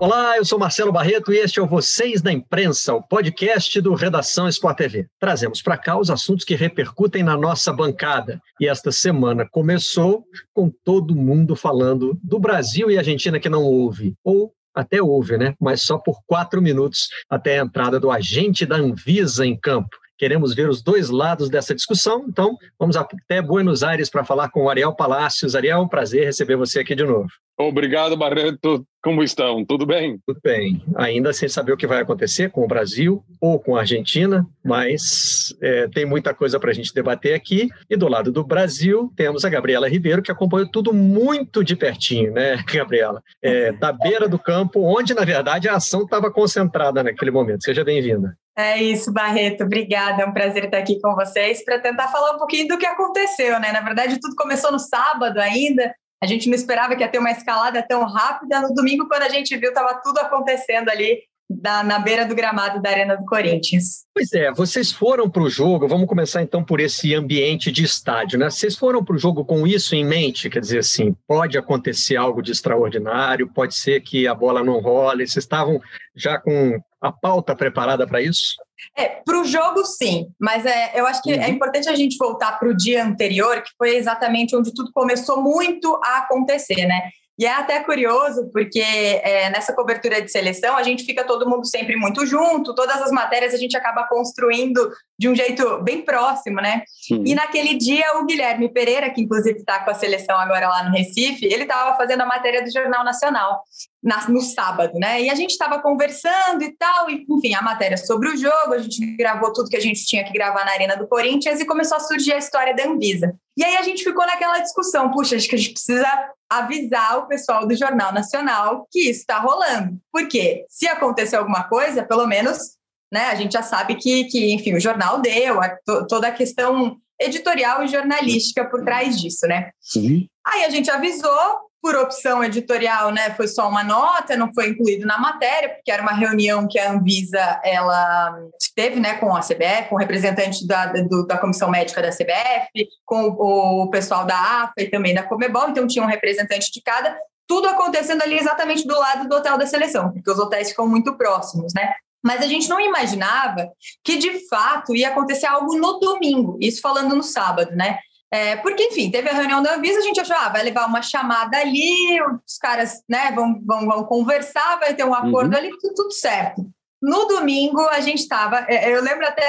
Olá, eu sou Marcelo Barreto e este é o Vocês da Imprensa, o podcast do Redação Sport TV. Trazemos para cá os assuntos que repercutem na nossa bancada. E esta semana começou com todo mundo falando do Brasil e Argentina que não houve, ou até houve, né? Mas só por quatro minutos até a entrada do agente da Anvisa em campo. Queremos ver os dois lados dessa discussão, então vamos até Buenos Aires para falar com o Ariel Palácios. Ariel, prazer receber você aqui de novo. Obrigado, Barreto. Como estão? Tudo bem? Tudo bem. Ainda sem saber o que vai acontecer com o Brasil ou com a Argentina, mas é, tem muita coisa para a gente debater aqui. E do lado do Brasil, temos a Gabriela Ribeiro, que acompanhou tudo muito de pertinho, né, Gabriela? É, da beira do campo, onde, na verdade, a ação estava concentrada naquele momento. Seja bem-vinda. É isso, Barreto. Obrigada. É um prazer estar aqui com vocês para tentar falar um pouquinho do que aconteceu, né? Na verdade, tudo começou no sábado ainda. A gente não esperava que ia ter uma escalada tão rápida. No domingo, quando a gente viu, estava tudo acontecendo ali da, na beira do gramado da Arena do Corinthians. Pois é, vocês foram para o jogo, vamos começar então por esse ambiente de estádio, né? Vocês foram para o jogo com isso em mente, quer dizer assim, pode acontecer algo de extraordinário, pode ser que a bola não role, vocês estavam já com a pauta preparada para isso? É, para o jogo, sim, mas é, eu acho que é uhum. é importante a gente voltar para o dia anterior, que foi exatamente onde tudo começou muito a acontecer, né? E é até curioso, porque é, nessa cobertura de seleção a gente fica todo mundo sempre muito junto, todas as matérias a gente acaba construindo de um jeito bem próximo, né? Sim. E naquele dia o Guilherme Pereira, que inclusive está com a seleção agora lá no Recife, ele estava fazendo a matéria do Jornal Nacional na, no sábado, né? E a gente estava conversando e tal, e enfim, a matéria sobre o jogo, a gente gravou tudo que a gente tinha que gravar na Arena do Corinthians e começou a surgir a história da Anvisa. E aí a gente ficou naquela discussão, puxa, acho que a gente precisa avisar o pessoal do Jornal Nacional que isso está rolando. Porque se acontecer alguma coisa, pelo menos, né, a gente já sabe que, que enfim, o jornal deu, a, to, toda a questão editorial e jornalística por trás disso, né? Sim. Aí a gente avisou, por opção editorial, né, foi só uma nota, não foi incluído na matéria, porque era uma reunião que a Anvisa ela teve, né, com a CBF, com o representante da, do, da comissão médica da CBF, com o, o pessoal da AFA e também da Comebol, então tinha um representante de cada, tudo acontecendo ali exatamente do lado do hotel da seleção, porque os hotéis ficam muito próximos, né? Mas a gente não imaginava que de fato ia acontecer algo no domingo, isso falando no sábado, né? É, porque, enfim, teve a reunião da Anvisa, a gente achou, ah, vai levar uma chamada ali, os caras né, vão, vão, vão conversar, vai ter um acordo uhum. ali, tudo, tudo, certo. No domingo, a gente estava, é, eu lembro até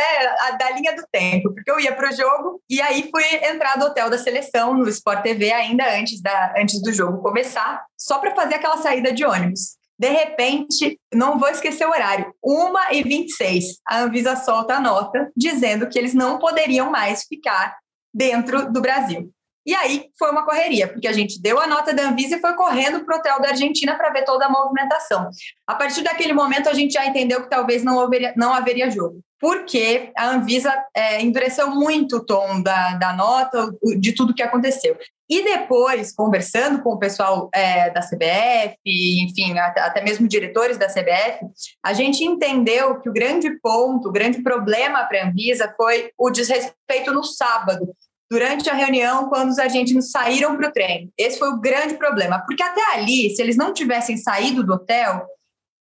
a, da linha do tempo, porque eu ia para o jogo e aí fui entrar no hotel da seleção, no Sport TV, ainda antes, da, antes do jogo começar, só para fazer aquela saída de ônibus. De repente, não vou esquecer o horário, 1h26, a Anvisa solta a nota dizendo que eles não poderiam mais ficar dentro do Brasil. E aí foi uma correria, porque a gente deu a nota da Anvisa e foi correndo para o hotel da Argentina para ver toda a movimentação. A partir daquele momento, a gente já entendeu que talvez não haveria, não haveria jogo, porque a Anvisa é, endureceu muito o tom da, da nota, de tudo que aconteceu. E depois, conversando com o pessoal é, da CBF, enfim, até mesmo diretores da CBF, a gente entendeu que o grande ponto, o grande problema para a Anvisa foi o desrespeito no sábado, durante a reunião, quando os argentinos saíram para o treino. Esse foi o grande problema, porque até ali, se eles não tivessem saído do hotel,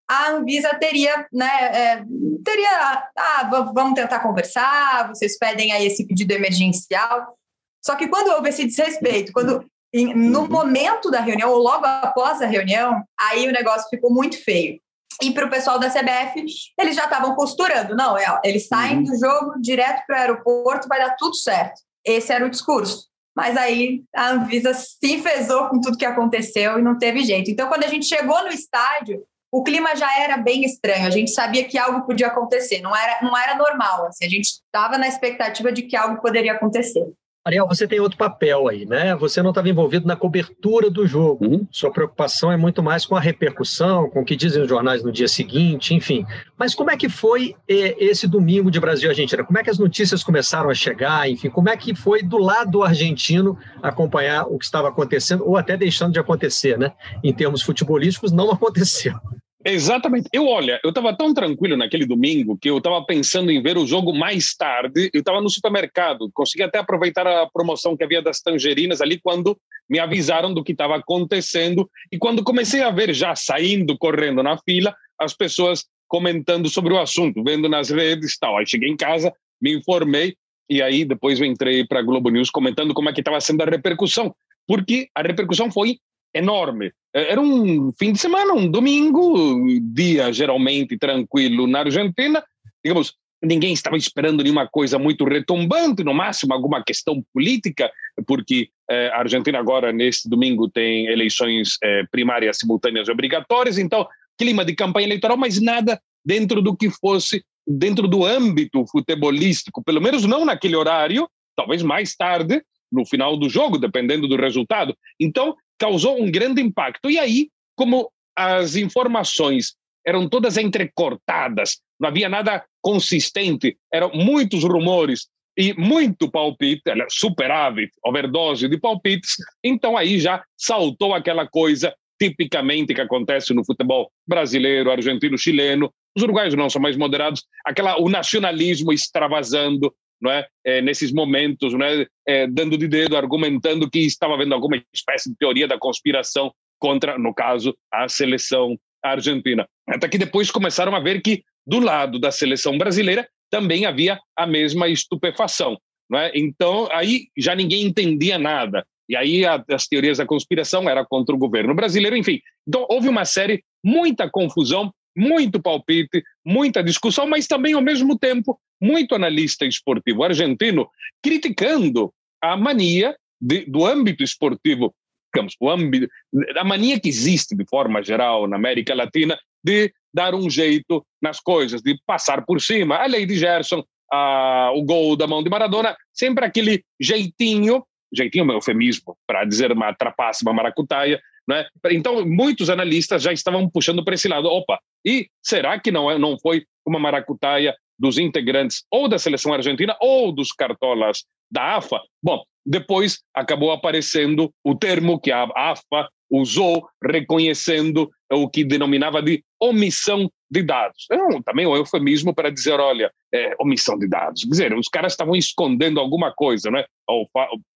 a Anvisa teria, né, é, teria, ah, vamos tentar conversar, vocês pedem aí esse pedido emergencial. Só que quando houve esse desrespeito, quando no momento da reunião ou logo após a reunião, aí o negócio ficou muito feio. E para o pessoal da CBF, eles já estavam costurando. Não, é, eles saem uhum. do jogo direto para o aeroporto, vai dar tudo certo. Esse era o discurso. Mas aí a Anvisa se enfesou com tudo que aconteceu e não teve jeito. Então, quando a gente chegou no estádio, o clima já era bem estranho. A gente sabia que algo podia acontecer. Não era, não era normal. Assim, a gente estava na expectativa de que algo poderia acontecer. Ariel, você tem outro papel aí, né? Você não estava envolvido na cobertura do jogo. Uhum. Sua preocupação é muito mais com a repercussão, com o que dizem os jornais no dia seguinte, enfim. Mas como é que foi eh, esse domingo de Brasil-Argentina? Como é que as notícias começaram a chegar? Enfim, como é que foi do lado argentino acompanhar o que estava acontecendo ou até deixando de acontecer, né? Em termos futebolísticos, não aconteceu. Exatamente. Eu, olha, eu estava tão tranquilo naquele domingo que eu estava pensando em ver o jogo mais tarde. Eu estava no supermercado, consegui até aproveitar a promoção que havia das tangerinas ali quando me avisaram do que estava acontecendo. E quando comecei a ver, já saindo, correndo na fila, as pessoas comentando sobre o assunto, vendo nas redes tal. Aí cheguei em casa, me informei e aí depois eu entrei para a Globo News comentando como é que estava sendo a repercussão, porque a repercussão foi enorme. É, era um fim de semana, um domingo, dia geralmente tranquilo na Argentina. Digamos, ninguém estava esperando nenhuma coisa muito retumbante, no máximo alguma questão política, porque eh, a Argentina agora, neste domingo, tem eleições eh, primárias simultâneas obrigatórias, então clima de campanha eleitoral, mas nada dentro do que fosse dentro do âmbito futebolístico, pelo menos não naquele horário, talvez mais tarde, no final do jogo, dependendo do resultado. Então, causou um grande impacto. E aí, como as informações eram todas entrecortadas, não havia nada consistente, eram muitos rumores e muito palpite, superávit, overdose de palpites, então aí já saltou aquela coisa tipicamente que acontece no futebol brasileiro, argentino, chileno, os uruguaios não são mais moderados, aquela o nacionalismo extravasando, não é? é nesses momentos, não é? é? dando de dedo, argumentando que estava havendo alguma espécie de teoria da conspiração contra, no caso, a seleção argentina. Até que depois começaram a ver que do lado da seleção brasileira também havia a mesma estupefação. Não é? Então, aí já ninguém entendia nada. E aí a, as teorias da conspiração era contra o governo brasileiro, enfim. Então, houve uma série, muita confusão, muito palpite, muita discussão, mas também, ao mesmo tempo, muito analista esportivo argentino criticando a mania de, do âmbito esportivo, digamos, o âmbito, a mania que existe de forma geral na América Latina de dar um jeito nas coisas, de passar por cima. A lei de Gerson, a, o gol da mão de Maradona, sempre aquele jeitinho, jeitinho é um eufemismo para dizer uma trapaça, uma maracutaia, né? Então, muitos analistas já estavam puxando para esse lado. Opa, e será que não, é, não foi uma maracutaia dos integrantes ou da seleção argentina ou dos cartolas da AFA? Bom, depois acabou aparecendo o termo que a AFA usou, reconhecendo o que denominava de omissão de dados. É um, também um eufemismo para dizer, olha, é, omissão de dados. Quer dizer, os caras estavam escondendo alguma coisa, né?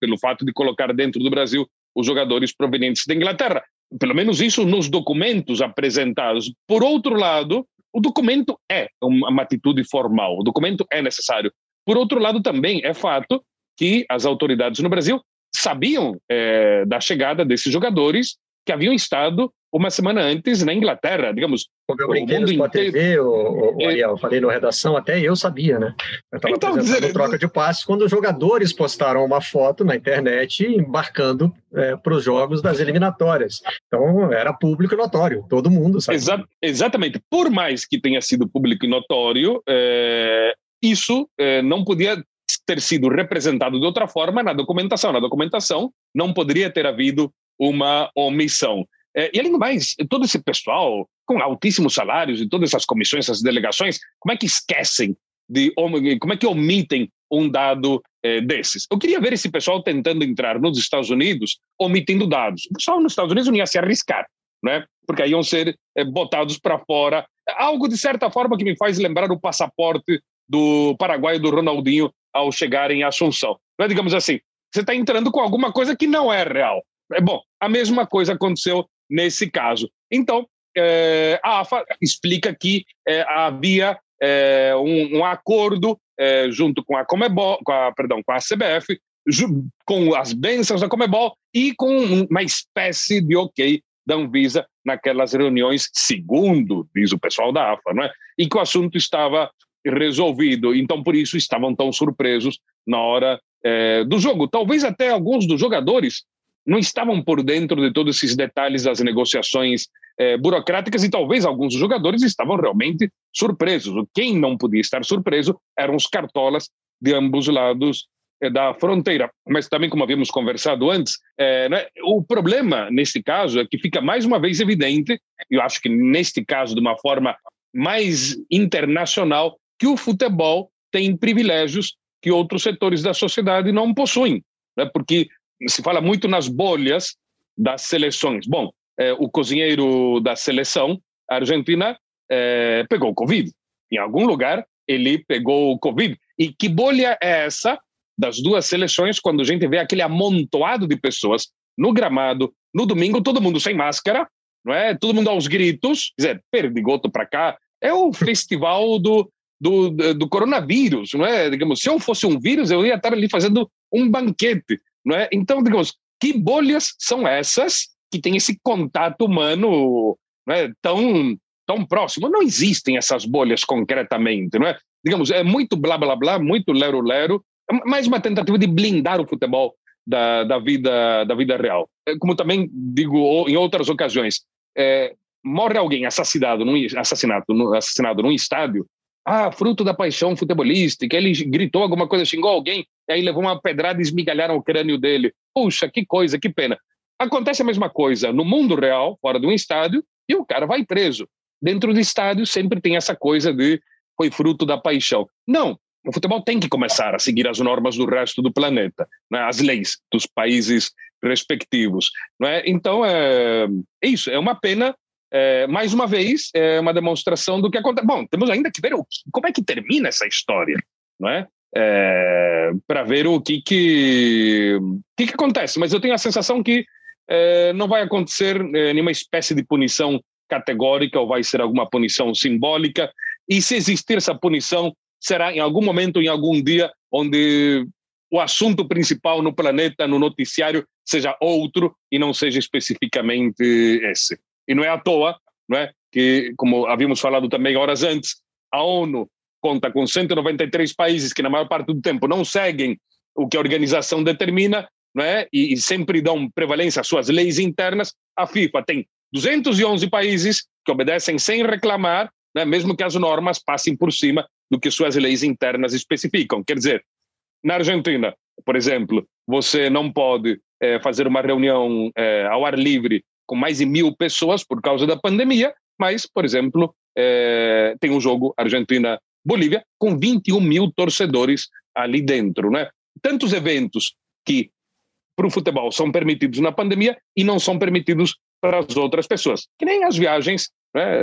pelo fato de colocar dentro do Brasil os jogadores provenientes da Inglaterra. Pelo menos isso nos documentos apresentados. Por outro lado, o documento é uma atitude formal, o documento é necessário. Por outro lado, também é fato que as autoridades no Brasil sabiam é, da chegada desses jogadores que haviam estado uma semana antes na Inglaterra, digamos. Como eu brinquei Sport TV, o, o, o Ariel, falei na redação, até eu sabia, né? Eu estava então, apresentando troca de passes quando os jogadores postaram uma foto na internet embarcando é, para os jogos das eliminatórias. Então, era público e notório, todo mundo sabe. Exa exatamente. Por mais que tenha sido público e notório, é, isso é, não podia ter sido representado de outra forma na documentação. Na documentação não poderia ter havido uma omissão. É, e além do mais, todo esse pessoal com altíssimos salários e todas essas comissões, essas delegações, como é que esquecem de como é que omitem um dado é, desses? Eu queria ver esse pessoal tentando entrar nos Estados Unidos omitindo dados. O pessoal nos Estados Unidos não ia se arriscar, né? Porque aí iam ser é, botados para fora. Algo de certa forma que me faz lembrar o passaporte do Paraguai do Ronaldinho ao chegar em Assunção. Não é, digamos assim, você está entrando com alguma coisa que não é real. É bom, a mesma coisa aconteceu nesse caso. Então, é, a AFA explica que é, havia é, um, um, acordo junto com a Comebol, com a, perdão, com a CBF, com as bênçãos da Comebol e com uma espécie de ok da Anvisa naquelas reuniões, segundo diz o pessoal da AFA, não é? E que o assunto estava resolvido. Então, por isso, estavam tão surpresos na hora do jogo. Talvez até alguns dos jogadores não estavam por dentro de todos esses detalhes das negociações eh, burocráticas e talvez alguns jogadores estavam realmente surpresos. Quem não podia estar surpreso eram os cartolas de ambos lados é, da fronteira. Mas também, como havíamos conversado antes, é, né, o problema neste caso é que fica mais uma vez evidente, eu acho que neste caso de uma forma mais internacional, que o futebol tem privilégios que outros setores da sociedade não possuem. Né? Porque se fala muito nas bolhas das seleções. Bom, é, o cozinheiro da seleção argentina é, pegou Covid. Em algum lugar, ele pegou Covid. E que bolha é essa das duas seleções quando a gente vê aquele amontoado de pessoas no gramado, no domingo, todo mundo sem máscara, não é? Todo mundo aos gritos, quer dizer, perdigoto para cá. É o festival do, do, do coronavírus, não é? Digamos, se eu fosse um vírus, eu ia estar ali fazendo um banquete, não é? Então, digamos, que bolhas são essas que têm esse contato humano é? tão tão próximo. Não existem essas bolhas concretamente, não é? Digamos, é muito blá blá blá, muito lero lero, mais uma tentativa de blindar o futebol da, da vida da vida real. É, como também digo em outras ocasiões, é, morre alguém assassinado num assassinato, assassinado num estádio, ah, fruto da paixão futebolística, ele gritou alguma coisa, xingou alguém, e aí levou uma pedrada e esmigalharam o crânio dele. Puxa, que coisa, que pena. Acontece a mesma coisa no mundo real, fora de um estádio, e o cara vai preso. Dentro do estádio sempre tem essa coisa de foi fruto da paixão. Não, o futebol tem que começar a seguir as normas do resto do planeta, né? as leis dos países respectivos. Né? Então, é, é isso, é uma pena é, mais uma vez, é uma demonstração do que acontece. Bom, temos ainda que ver o, como é que termina essa história, não é? é para ver o que que, que que acontece. Mas eu tenho a sensação que é, não vai acontecer é, nenhuma espécie de punição categórica ou vai ser alguma punição simbólica. E se existir essa punição, será em algum momento, em algum dia, onde o assunto principal no planeta, no noticiário, seja outro e não seja especificamente esse. E não é à toa não é? que, como havíamos falado também horas antes, a ONU conta com 193 países que, na maior parte do tempo, não seguem o que a organização determina não é? e, e sempre dão prevalência às suas leis internas. A FIFA tem 211 países que obedecem sem reclamar, né? mesmo que as normas passem por cima do que suas leis internas especificam. Quer dizer, na Argentina, por exemplo, você não pode é, fazer uma reunião é, ao ar livre com mais de mil pessoas por causa da pandemia, mas, por exemplo, é, tem um jogo Argentina-Bolívia com 21 mil torcedores ali dentro. Né? Tantos eventos que para o futebol são permitidos na pandemia e não são permitidos para as outras pessoas. Que nem as viagens, né?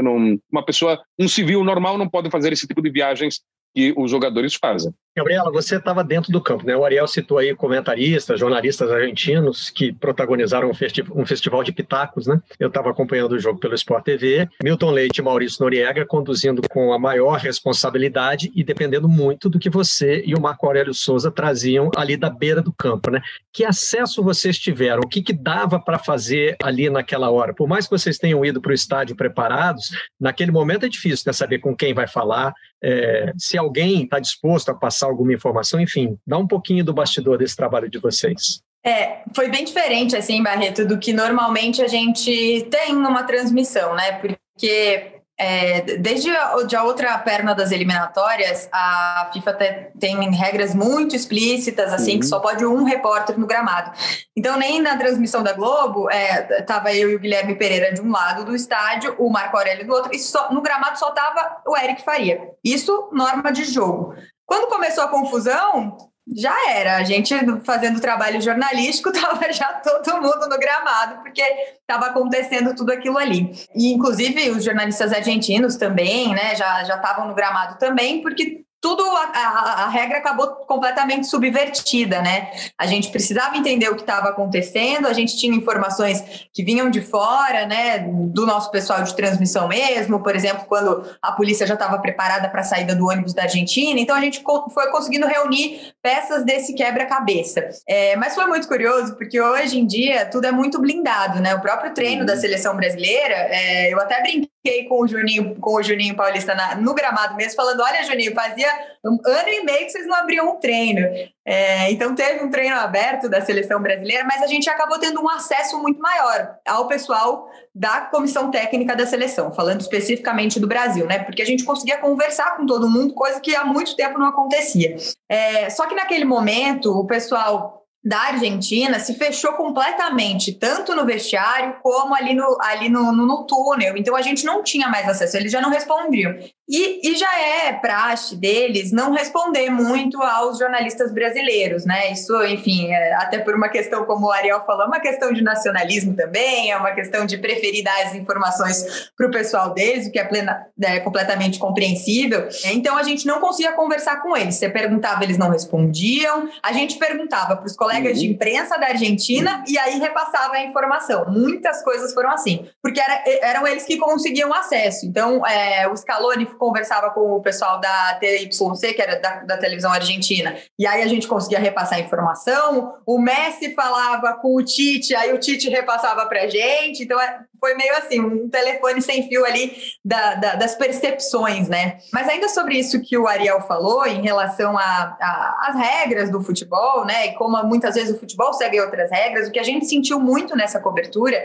uma pessoa, um civil normal não pode fazer esse tipo de viagens que os jogadores fazem. Gabriela, você estava dentro do campo, né? O Ariel citou aí comentaristas, jornalistas argentinos que protagonizaram um, festi um festival de pitacos, né? Eu estava acompanhando o jogo pelo Sport TV, Milton Leite e Maurício Noriega conduzindo com a maior responsabilidade e dependendo muito do que você e o Marco Aurélio Souza traziam ali da beira do campo, né? Que acesso vocês tiveram? O que, que dava para fazer ali naquela hora? Por mais que vocês tenham ido para o estádio preparados, naquele momento é difícil né? saber com quem vai falar, é, se alguém está disposto a passar alguma informação, enfim, dá um pouquinho do bastidor desse trabalho de vocês. É, foi bem diferente, assim, Barreto, do que normalmente a gente tem numa transmissão, né? Porque é, desde a, de a outra perna das eliminatórias, a FIFA te, tem regras muito explícitas, assim, uhum. que só pode um repórter no gramado. Então, nem na transmissão da Globo, estava é, eu e o Guilherme Pereira de um lado do estádio, o Marco Aurélio do outro, e só, no gramado só estava o Eric Faria. Isso, norma de jogo. Quando começou a confusão, já era. A gente fazendo trabalho jornalístico, estava já todo mundo no gramado, porque estava acontecendo tudo aquilo ali. E, inclusive, os jornalistas argentinos também, né, já estavam no gramado também, porque tudo a, a, a, regra acabou completamente subvertida, né? A gente precisava entender o que estava acontecendo, a gente tinha informações que vinham de fora, né? Do nosso pessoal de transmissão mesmo, por exemplo, quando a polícia já estava preparada para a saída do ônibus da Argentina. Então a gente foi conseguindo reunir peças desse quebra-cabeça. É, mas foi muito curioso porque hoje em dia tudo é muito blindado, né? O próprio treino da uhum. seleção brasileira, é, eu até brinquei brinquei com o Juninho, com o Juninho Paulista na, no gramado mesmo, falando: olha, Juninho, fazia um ano e meio que vocês não abriam um treino. É, então teve um treino aberto da seleção brasileira, mas a gente acabou tendo um acesso muito maior ao pessoal da comissão técnica da seleção, falando especificamente do Brasil, né? Porque a gente conseguia conversar com todo mundo, coisa que há muito tempo não acontecia. É, só que naquele momento o pessoal da Argentina se fechou completamente, tanto no vestiário como ali no, ali no, no, no túnel. Então a gente não tinha mais acesso, eles já não respondiam. E, e, já é praxe deles não responder muito aos jornalistas brasileiros, né? Isso, enfim, é, até por uma questão, como o Ariel falou, é uma questão de nacionalismo também, é uma questão de preferir dar as informações para o pessoal deles, o que é, plena, é completamente compreensível. Então a gente não conseguia conversar com eles. Você perguntava, eles não respondiam. A gente perguntava para os colegas uhum. de imprensa da Argentina uhum. e aí repassava a informação. Muitas coisas foram assim, porque era, eram eles que conseguiam acesso. Então, é, o Scaloni conversava com o pessoal da TYC, que era da, da, televisão argentina, e aí a gente conseguia repassar a informação. O Messi falava com o Tite, aí o Tite repassava para a gente. Então é, foi meio assim, um telefone sem fio ali da, da, das percepções, né? Mas ainda sobre isso que o Ariel falou em relação às regras do futebol, né? E como muitas vezes o futebol segue outras regras, o que a gente sentiu muito nessa cobertura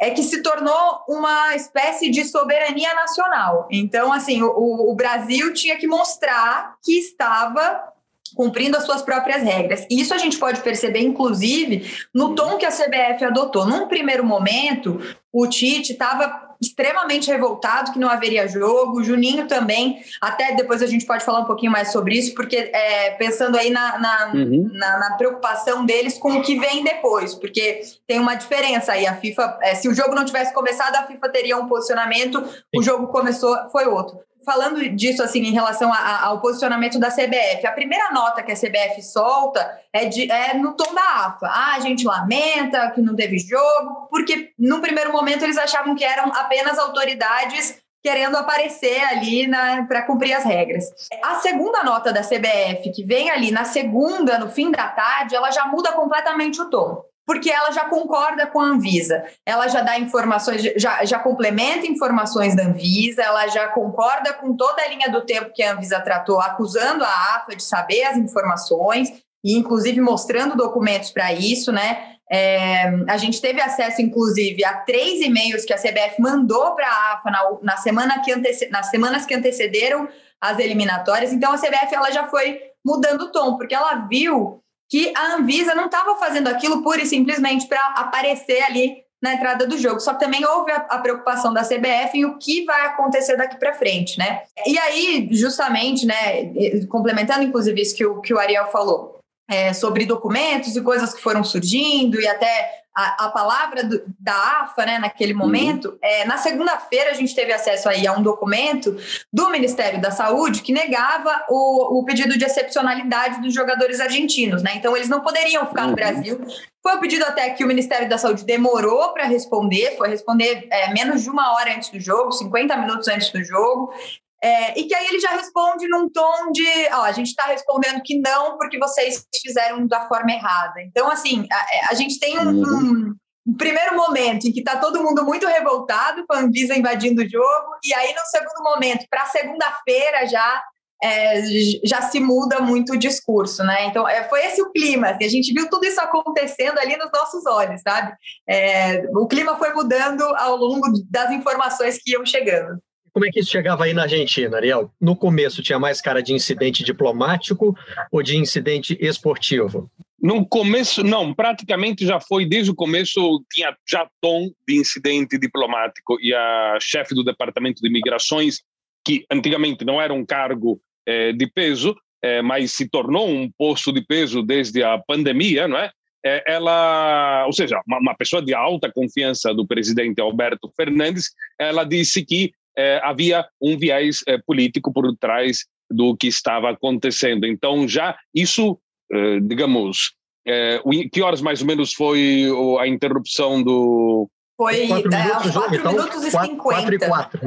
é que se tornou uma espécie de soberania nacional. Então, assim, o, o Brasil tinha que mostrar que estava cumprindo as suas próprias regras. E isso a gente pode perceber, inclusive, no tom que a CBF adotou. Num primeiro momento, o Tite estava extremamente revoltado que não haveria jogo, o Juninho também, até depois a gente pode falar um pouquinho mais sobre isso, porque é, pensando aí na, na, uhum. na, na, preocupação deles com o que vem depois, porque tem uma diferença aí, a FIFA, é, se o jogo não tivesse começado, a FIFA teria um posicionamento, o jogo começou, foi outro falando disso assim em relação a, a, ao posicionamento da CBF, a primeira nota que a CBF solta é, de, é no tom da AFA. Ah, a gente lamenta que não teve jogo, porque no primeiro momento eles achavam que eram apenas autoridades querendo aparecer ali para cumprir as regras. A segunda nota da CBF, que vem ali na segunda, no fim da tarde, ela já muda completamente o tom porque ela já concorda com a Anvisa, ela já dá informações, já, já complementa informações da Anvisa, ela já concorda com toda a linha do tempo que a Anvisa tratou, acusando a AFA de saber as informações e, inclusive, mostrando documentos para isso, né? É, a gente teve acesso, inclusive, a três e-mails que a CBF mandou para a AFA na, na semana que antece, nas semanas que antecederam as eliminatórias. Então, a CBF ela já foi mudando o tom, porque ela viu que a Anvisa não estava fazendo aquilo pura e simplesmente para aparecer ali na entrada do jogo. Só que também houve a, a, preocupação da CBF em o que vai acontecer daqui para frente, né? E aí, justamente, né, complementando inclusive isso que o, que o Ariel falou, é, sobre documentos e coisas que foram surgindo e até a, a palavra do, da AFA, né, naquele uhum. momento, uhum. é, na segunda-feira a gente teve acesso aí a um documento do Ministério da Saúde que negava o, o pedido de excepcionalidade dos jogadores argentinos, né? Então eles não poderiam ficar uhum. no Brasil. Foi um pedido até que o Ministério da Saúde demorou para responder, foi responder é, menos de uma hora antes do jogo, 50 minutos antes do jogo. É, e que aí ele já responde num tom de, ó, a gente está respondendo que não porque vocês fizeram da forma errada. Então, assim, a, a gente tem um, uhum. um, um, primeiro momento em que está todo mundo muito revoltado com a Anvisa invadindo o jogo, e aí no segundo momento, para segunda-feira já é, já se muda muito o discurso, né? Então, é, foi esse o clima. Assim, a gente viu tudo isso acontecendo ali nos nossos olhos, sabe? É, o clima foi mudando ao longo das informações que iam chegando. Como é que isso chegava aí na Argentina, Ariel? No começo tinha mais cara de incidente diplomático ou de incidente esportivo? No começo, não, praticamente já foi, desde o começo, tinha já tom de incidente diplomático. E a chefe do Departamento de Imigrações, que antigamente não era um cargo eh, de peso, eh, mas se tornou um posto de peso desde a pandemia, não é? Eh, ela, ou seja, uma, uma pessoa de alta confiança do presidente Alberto Fernandes, ela disse que é, havia um viés é, político por trás do que estava acontecendo. Então, já isso, é, digamos, que horas mais ou menos foi a interrupção do. Foi quatro minutos, 4 então, minutos e 50. 4 e 4.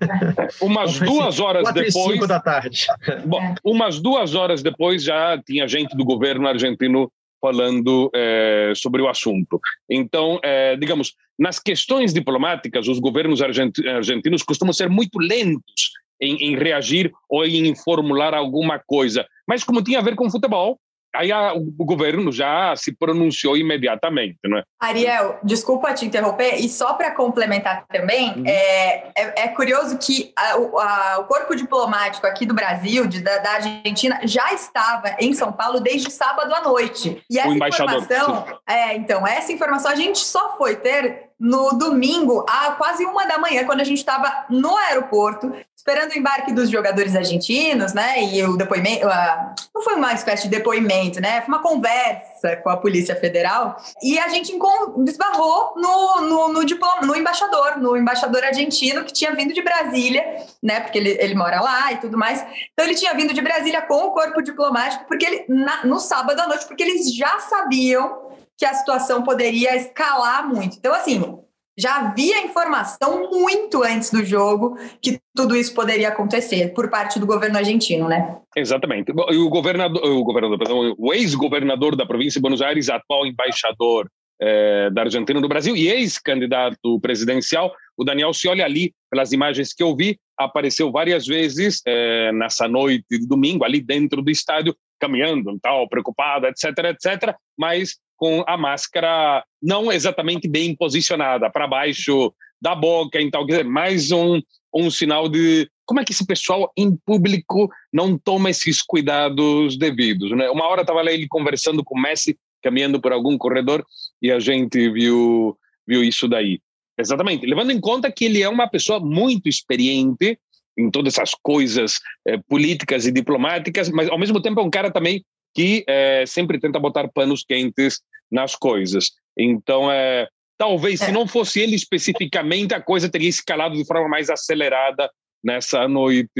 Umas duas horas quatro depois. E cinco da tarde. Bom, umas duas horas depois já tinha gente do governo argentino falando é, sobre o assunto. Então, é, digamos, nas questões diplomáticas, os governos argentinos costumam ser muito lentos em, em, reagir ou em formular alguma coisa. Mas como tinha a ver com futebol, aí a, o governo já se pronunciou imediatamente, não é? Ariel, desculpa te interromper, e só para complementar também, uhum. é, é, é, curioso que a, a, o corpo diplomático aqui do Brasil, de, da, da, Argentina, já estava em São Paulo desde sábado à noite. E essa o embaixador. informação, é, então, essa informação a gente só foi ter no domingo, a quase uma da manhã, quando a gente estava no aeroporto, esperando o embarque dos jogadores argentinos, né? E o depoimento, uh, não foi uma espécie de depoimento, né? Foi uma conversa com a Polícia Federal. E a gente esbarrou no, no, no, diploma, no embaixador, no embaixador argentino que tinha vindo de Brasília, né? Porque ele, ele mora lá e tudo mais. Então ele tinha vindo de Brasília com o corpo diplomático, porque ele, na, no sábado à noite, porque eles já sabiam que a situação poderia escalar muito. Então, assim, já havia informação muito antes do jogo que tudo isso poderia acontecer por parte do governo argentino, né? Exatamente. E o governador, o governador, perdão, o ex-governador da província de Buenos Aires, atual embaixador é, da Argentina no Brasil e ex-candidato presidencial, o Daniel Scioli ali, pelas imagens que eu vi, apareceu várias vezes é, nessa noite de domingo ali dentro do estádio, caminhando, tal, preocupado, etc, etc, mas com a máscara não exatamente bem posicionada, para baixo da boca, então, quer dizer, mais um, um sinal de como é que esse pessoal em público não toma esses cuidados devidos. Né? Uma hora estava ele conversando com o Messi, caminhando por algum corredor, e a gente viu, viu isso daí. Exatamente, levando em conta que ele é uma pessoa muito experiente em todas essas coisas eh, políticas e diplomáticas, mas ao mesmo tempo é um cara também que é, sempre tenta botar panos quentes nas coisas. Então, é, talvez, é. se não fosse ele especificamente, a coisa teria escalado de forma mais acelerada nessa noite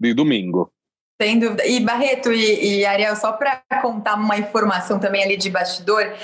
de domingo. Sem dúvida. E Barreto e, e Ariel, só para contar uma informação também ali de bastidor,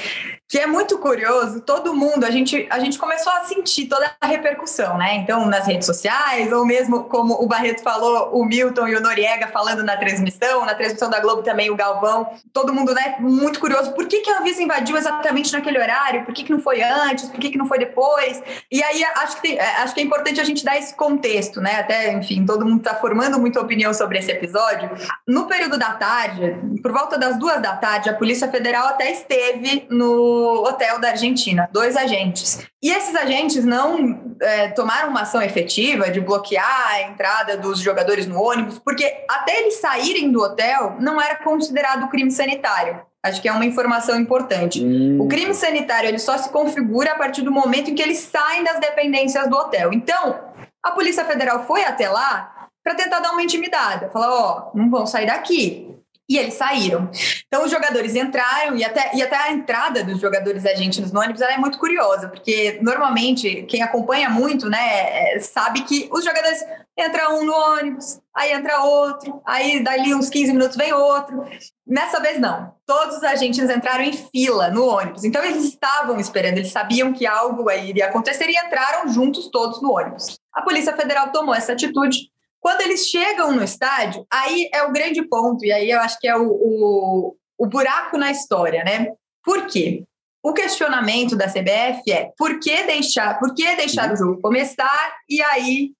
que é muito curioso, todo mundo, a gente, a gente começou a sentir toda a repercussão, né? Então, nas redes sociais, ou mesmo como o Barreto falou, o Milton e o Noriega falando na transmissão, na transmissão da Globo também, o Galvão, todo mundo, né, muito curioso, por que, que a Anvisa invadiu exatamente naquele horário? Por que, que não foi antes? Por que, que não foi depois? E aí, acho que, tem, é, acho que é importante a gente dar esse contexto, né? Até, enfim, todo mundo está formando muita opinião sobre esse episódio. No período da tarde, por volta das duas da tarde, a Polícia Federal até esteve no hotel da Argentina, dois agentes. E esses agentes não é, tomaram uma ação efetiva de bloquear a entrada dos jogadores no ônibus, porque até eles saírem do hotel não era considerado crime sanitário. Acho que é uma informação importante. Hum. O crime sanitário ele só se configura a partir do momento em que eles saem das dependências do hotel. Então, a Polícia Federal foi até lá para tentar dar uma intimidada, falar: ó, oh, não vão sair daqui. E eles saíram. Então, os jogadores entraram, e até, e até a entrada dos jogadores argentinos no ônibus é muito curiosa, porque normalmente quem acompanha muito, né, é, sabe que os jogadores entram um no ônibus, aí entra outro, aí dali uns 15 minutos vem outro. Nessa vez, não. Todos os argentinos entraram em fila no ônibus. Então, eles estavam esperando, eles sabiam que algo iria acontecer e entraram juntos todos no ônibus. A Polícia Federal tomou essa atitude quando eles chegam no estádio, aí é o grande ponto, e aí eu acho que é o, o, o buraco na história, né? Por quê? O questionamento da CBF é por que deixar, por que deixar o jogo começar e aí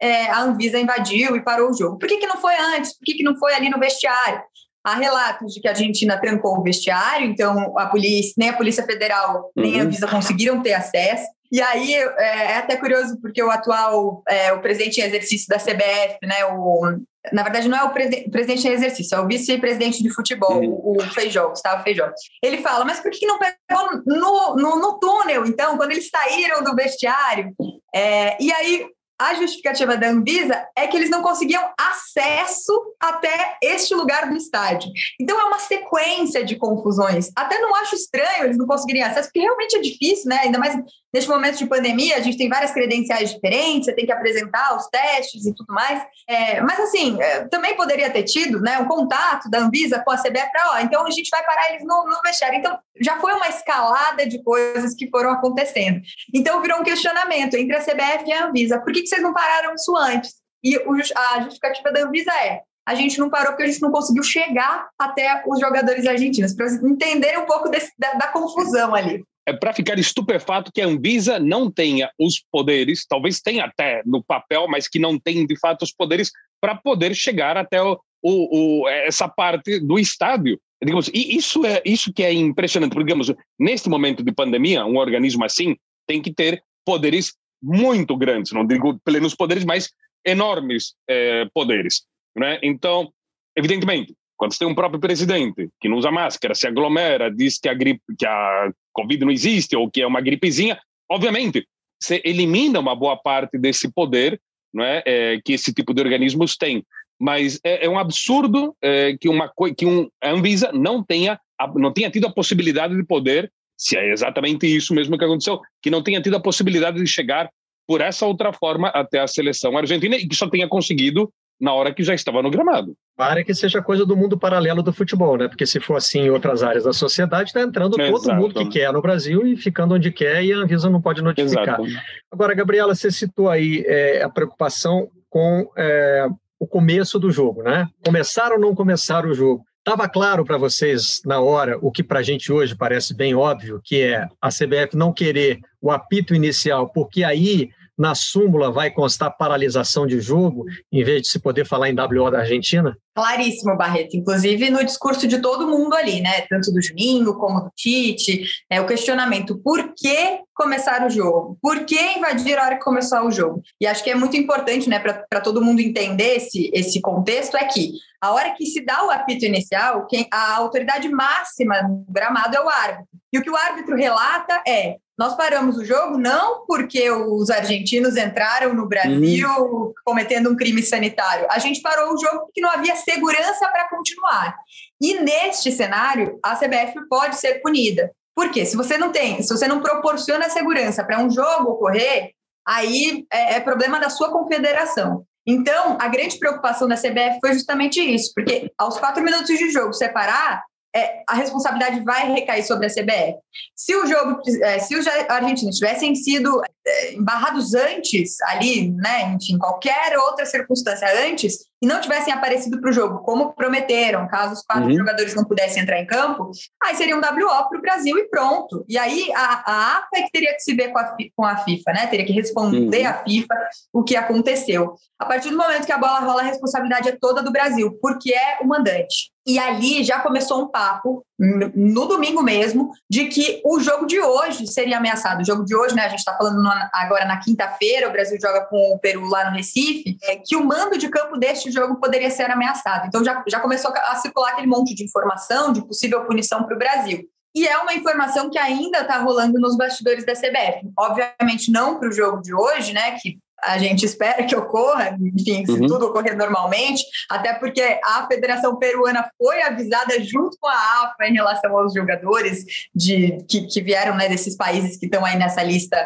é, a Anvisa invadiu e parou o jogo? Por que, que não foi antes? Por que, que não foi ali no vestiário? Há relatos de que a Argentina trancou o vestiário, então a polícia, nem a Polícia Federal, nem a uhum. Anvisa conseguiram ter acesso. E aí é, é até curioso, porque o atual é, o presidente em exercício da CBF, né, o, na verdade, não é o presidente em exercício, é o vice-presidente de futebol, o Feijó, Gustavo Feijó. Ele fala, mas por que não pegou no, no, no túnel, então, quando eles saíram do vestiário? É, e aí a justificativa da Anvisa é que eles não conseguiam acesso até este lugar do estádio. Então é uma sequência de confusões. Até não acho estranho eles não conseguirem acesso, porque realmente é difícil, né? Ainda mais neste momento de pandemia, a gente tem várias credenciais diferentes, você tem que apresentar os testes e tudo mais. É, mas assim, é, também poderia ter tido né, um contato da Anvisa com a CBF para, ó, então a gente vai parar eles no, no vestiário. Então já foi uma escalada de coisas que foram acontecendo. Então virou um questionamento entre a CBF e a Anvisa. Por que, que vocês não pararam isso antes? E a justificativa da Anvisa é: a gente não parou porque a gente não conseguiu chegar até os jogadores argentinos, para entenderem um pouco desse, da, da confusão ali é para ficar estupefato que a Anvisa não tenha os poderes, talvez tenha até no papel, mas que não tem de fato os poderes para poder chegar até o, o, o, essa parte do estádio. Digamos, e isso é isso que é impressionante, porque digamos, neste momento de pandemia, um organismo assim tem que ter poderes muito grandes, não digo plenos poderes, mas enormes é, poderes. Né? Então, evidentemente, quando tem um próprio presidente que não usa máscara, se aglomera, diz que a gripe, que a Covid não existe ou que é uma gripezinha, obviamente, você elimina uma boa parte desse poder não é, é que esse tipo de organismos tem. Mas é, é um absurdo é, que, uma, que um, a Anvisa não tenha, não tenha tido a possibilidade de poder, se é exatamente isso mesmo que aconteceu, que não tenha tido a possibilidade de chegar por essa outra forma até a seleção argentina e que só tenha conseguido na hora que já estava no gramado. Para que seja coisa do mundo paralelo do futebol, né? Porque se for assim em outras áreas da sociedade, está entrando todo Exato. mundo que quer no Brasil e ficando onde quer e a Anvisa não pode notificar. Exato. Agora, Gabriela, você citou aí é, a preocupação com é, o começo do jogo, né? Começar ou não começar o jogo. Estava claro para vocês na hora o que para a gente hoje parece bem óbvio, que é a CBF não querer o apito inicial, porque aí na súmula vai constar paralisação de jogo, em vez de se poder falar em WO da Argentina? Claríssimo, Barreto. Inclusive no discurso de todo mundo ali, né? Tanto do Juninho como do Tite, é o questionamento: por que começar o jogo? Por que invadir a hora que começar o jogo? E acho que é muito importante, né, para todo mundo entender esse, esse contexto, é que a hora que se dá o apito inicial, quem, a autoridade máxima no gramado é o árbitro. E o que o árbitro relata é: nós paramos o jogo não porque os argentinos entraram no Brasil uhum. cometendo um crime sanitário. A gente parou o jogo porque não havia segurança para continuar. E neste cenário, a CBF pode ser punida. Por quê? Se você não tem, se você não proporciona segurança para um jogo ocorrer, aí é, é problema da sua confederação. Então, a grande preocupação da CBF foi justamente isso, porque aos quatro minutos de jogo separar, é, a responsabilidade vai recair sobre a CBF. Se o jogo, é, se os argentinos tivessem sido é, embarrados antes, ali, né, enfim, qualquer outra circunstância antes, e não tivessem aparecido para o jogo, como prometeram, caso os quatro uhum. jogadores não pudessem entrar em campo, aí seria um WO para o Brasil e pronto. E aí a, a AFA é que teria que se ver com a, com a FIFA, né? Teria que responder uhum. à FIFA o que aconteceu. A partir do momento que a bola rola, a responsabilidade é toda do Brasil, porque é o mandante. E ali já começou um papo, no domingo mesmo, de que o jogo de hoje seria ameaçado. O jogo de hoje, né? A gente está falando agora na quinta-feira, o Brasil joga com o Peru lá no Recife, é, que o mando de campo deste jogo poderia ser ameaçado. Então já, já começou a circular aquele monte de informação de possível punição para o Brasil. E é uma informação que ainda está rolando nos bastidores da CBF. Obviamente, não para o jogo de hoje, né? Que a gente espera que ocorra, enfim, se uhum. tudo ocorrer normalmente, até porque a Federação Peruana foi avisada junto com a AFA em relação aos jogadores de, que, que vieram né, desses países que estão aí nessa lista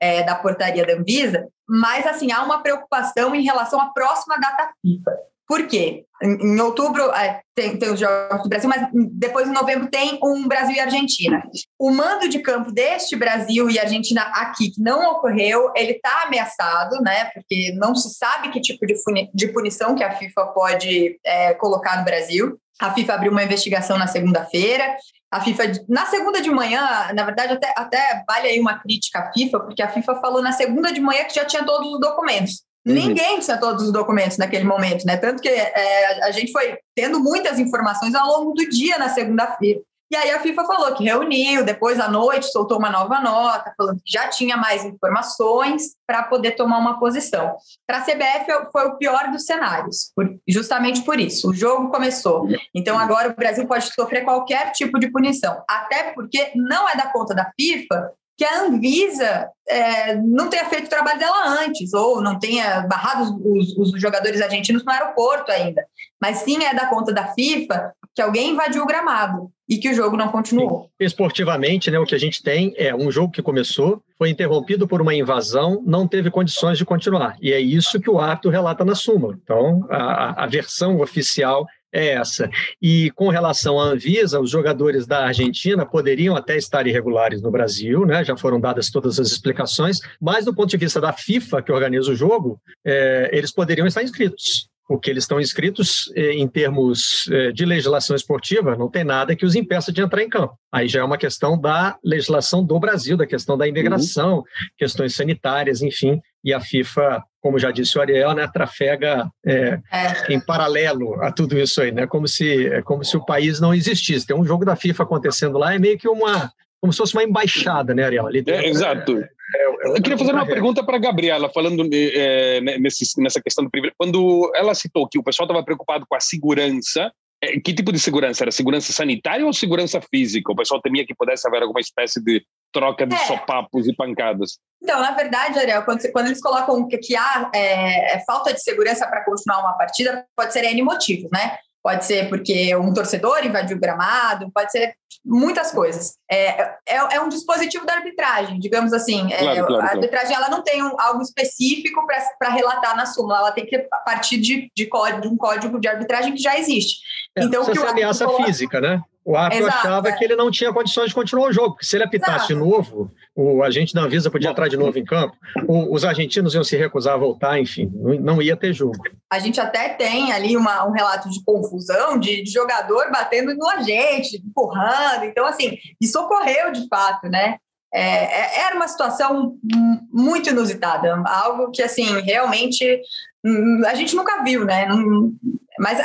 é, da portaria da Anvisa, mas assim, há uma preocupação em relação à próxima data FIFA. Por quê? Em, outubro é, tem, tem, os Jogos do Brasil, mas depois em novembro tem um Brasil e Argentina. O mando de campo deste Brasil e Argentina aqui, que não ocorreu, ele está ameaçado, né? Porque não se sabe que tipo de, de punição que a FIFA pode é, colocar no Brasil. A FIFA abriu uma investigação na segunda-feira. A FIFA, na segunda de manhã, na verdade, até, até vale aí uma crítica à FIFA, porque a FIFA falou na segunda de manhã que já tinha todos os documentos. Uhum. Ninguém tinha todos os documentos naquele momento, né? Tanto que é, a gente foi tendo muitas informações ao longo do dia na segunda-feira. E aí a FIFA falou que reuniu, depois à noite soltou uma nova nota, falando que já tinha mais informações para poder tomar uma posição. Para a CBF foi o pior dos cenários, por, justamente por isso. O jogo começou. Então agora o Brasil pode sofrer qualquer tipo de punição, até porque não é da conta da FIFA que a Anvisa é, não tenha feito o trabalho dela antes, ou não tenha barrado os, os, jogadores argentinos no aeroporto ainda. Mas sim é da conta da FIFA que alguém invadiu o gramado e que o jogo não continuou. Esportivamente, né, o que a gente tem é um jogo que começou, foi interrompido por uma invasão, não teve condições de continuar. E é isso que o árbitro relata na súmula. Então, a, a versão oficial é essa. E com relação à Anvisa, os jogadores da Argentina poderiam até estar irregulares no Brasil, né? já foram dadas todas as explicações, mas do ponto de vista da FIFA, que organiza o jogo, é, eles poderiam estar inscritos. porque eles estão inscritos eh, em termos eh, de legislação esportiva, não tem nada que os impeça de entrar em campo. Aí já é uma questão da legislação do Brasil, da questão da imigração, uhum. questões sanitárias, enfim, e a FIFA, como já disse o Ariel, né, trafega é, é. em paralelo a tudo isso aí, né, como se, é como se o país não existisse. Tem um jogo da FIFA acontecendo lá, é meio que uma, como se fosse uma embaixada, né, Ariel? Dentro, é, exato. É, é, eu queria fazer uma pergunta para a Gabriela, falando é, nesse, nessa questão do privilégio. Quando ela citou que o pessoal estava preocupado com a segurança, é, que tipo de segurança? Era segurança sanitária ou segurança física? O pessoal temia que pudesse haver alguma espécie de troca de é. sopapos e pancadas. Então, na verdade, Ariel, quando, quando eles colocam que, que há é, falta de segurança para continuar uma partida, pode ser N motivos, né? pode ser porque um torcedor invadiu o gramado, pode ser muitas coisas. É, é, é um dispositivo da arbitragem, digamos assim. É, claro, claro, a arbitragem ela não tem um, algo específico para relatar na súmula, ela tem que partir de, de, código, de um código de arbitragem que já existe. É, então, que é ameaça física, né? O árbitro Exato, achava é. que ele não tinha condições de continuar o jogo, porque se ele apitasse Exato. de novo, o agente da Anvisa podia entrar de novo em campo, os argentinos iam se recusar a voltar, enfim, não ia ter jogo. A gente até tem ali uma, um relato de confusão, de, de jogador batendo no agente, empurrando, então, assim, isso ocorreu de fato, né? É, é era uma situação muito inusitada, algo que, assim, realmente hum, a gente nunca viu, né? Mas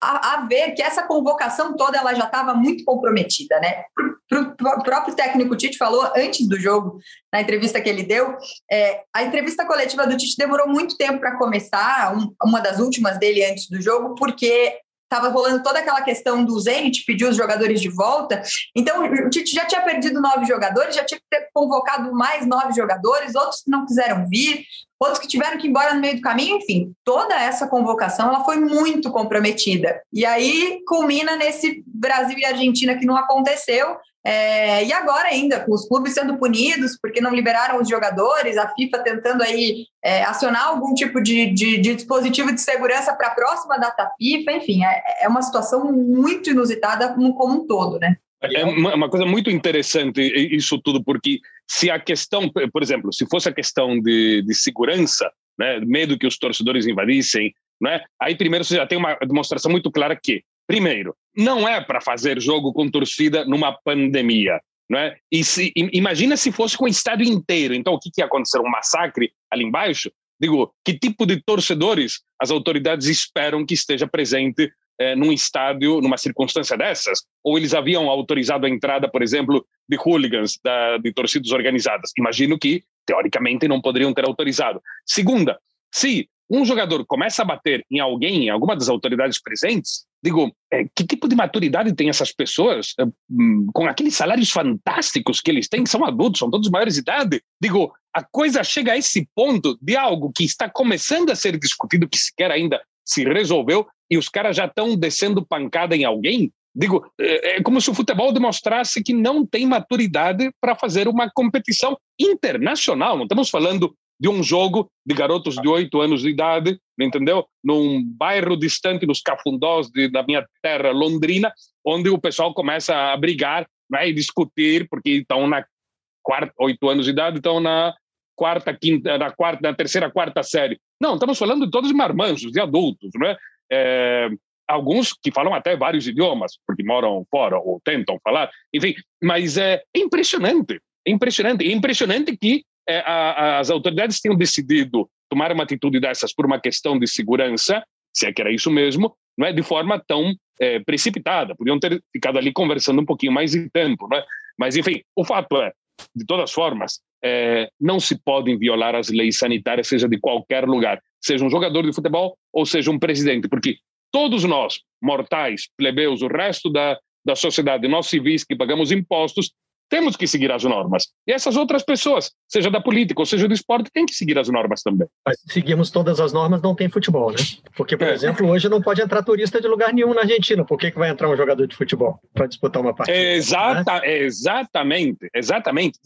a, a, ver que essa convocação toda ela já estava muito comprometida, né? O próprio técnico Tite falou antes do jogo, na entrevista que ele deu, é, a entrevista coletiva do Tite demorou muito tempo para começar, um, uma das últimas dele antes do jogo, porque estava rolando toda aquela questão do Zenit pedir os jogadores de volta. Então, o Tite já tinha perdido nove jogadores, já tinha convocado mais nove jogadores, outros que não quiseram vir outros que tiveram que ir embora no meio do caminho, enfim, toda essa convocação ela foi muito comprometida. E aí culmina nesse Brasil e Argentina que não aconteceu. É, e agora ainda, com os clubes sendo punidos porque não liberaram os jogadores, a FIFA tentando aí é, acionar algum tipo de, de, de, dispositivo de segurança para a próxima data FIFA, enfim, é, é uma situação muito inusitada como um todo, né? É uma coisa muito interessante isso tudo, porque se a questão, por exemplo, se fosse a questão de, de segurança, né, medo que os torcedores invadissem, né, aí primeiro você já tem uma demonstração muito clara que, primeiro, não é para fazer jogo com torcida numa pandemia. Né? E se, imagina se fosse com o estádio inteiro. Então, o que, que ia acontecer? Um massacre ali embaixo? Digo, que tipo de torcedores as autoridades esperam que esteja presente é, num estádio, numa circunstância dessas? Ou eles haviam autorizado a entrada, por exemplo, de hooligans, da, de torcidas organizadas? Imagino que, teoricamente, não poderiam ter autorizado. Segunda, se um jogador começa a bater em alguém, em alguma das autoridades presentes, digo, é, que tipo de maturidade tem essas pessoas é, hum, com aqueles salários fantásticos que eles têm, são adultos, são todos maiores de idade? Digo, a coisa chega a esse ponto de algo que está começando a ser discutido, que sequer ainda se resolveu, e os caras já estão descendo pancada em alguém. Digo, é, é como se o futebol demonstrasse que não tem maturidade para fazer uma competição internacional. Não estamos falando de um jogo de garotos de oito anos de idade, entendeu? Num bairro distante, nos cafundós de, da minha terra, Londrina, onde o pessoal começa a brigar né, e discutir, porque estão na quarta, anos de idade, estão na quarta, quinta, na quarta, na terceira, quarta série. Não, estamos falando de todos marmanjos, de adultos, não é? alguns que falam até vários idiomas, porque moram fora ou tentam falar, enfim, mas é, impressionante, impressionante, impressionante que é, a, as autoridades tenham decidido tomar uma atitude dessas por uma questão de segurança, se é que era isso mesmo, não é de forma tão é, precipitada, podiam ter ficado ali conversando um pouquinho mais de tempo, não é? Mas enfim, o fato é, de todas formas, é, não se podem violar as leis sanitárias, seja de qualquer lugar, seja um jogador de futebol ou seja um presidente, porque todos nós, mortais, plebeus, o resto da, da sociedade, nós civis que pagamos impostos, temos que seguir as normas. E essas outras pessoas, seja da política ou seja do esporte, têm que seguir as normas também. Mas se seguimos todas as normas, não tem futebol, né? Porque, por é. exemplo, hoje não pode entrar turista de lugar nenhum na Argentina. Por que, que vai entrar um jogador de futebol para disputar uma partida? Exata, né? Exatamente, exatamente.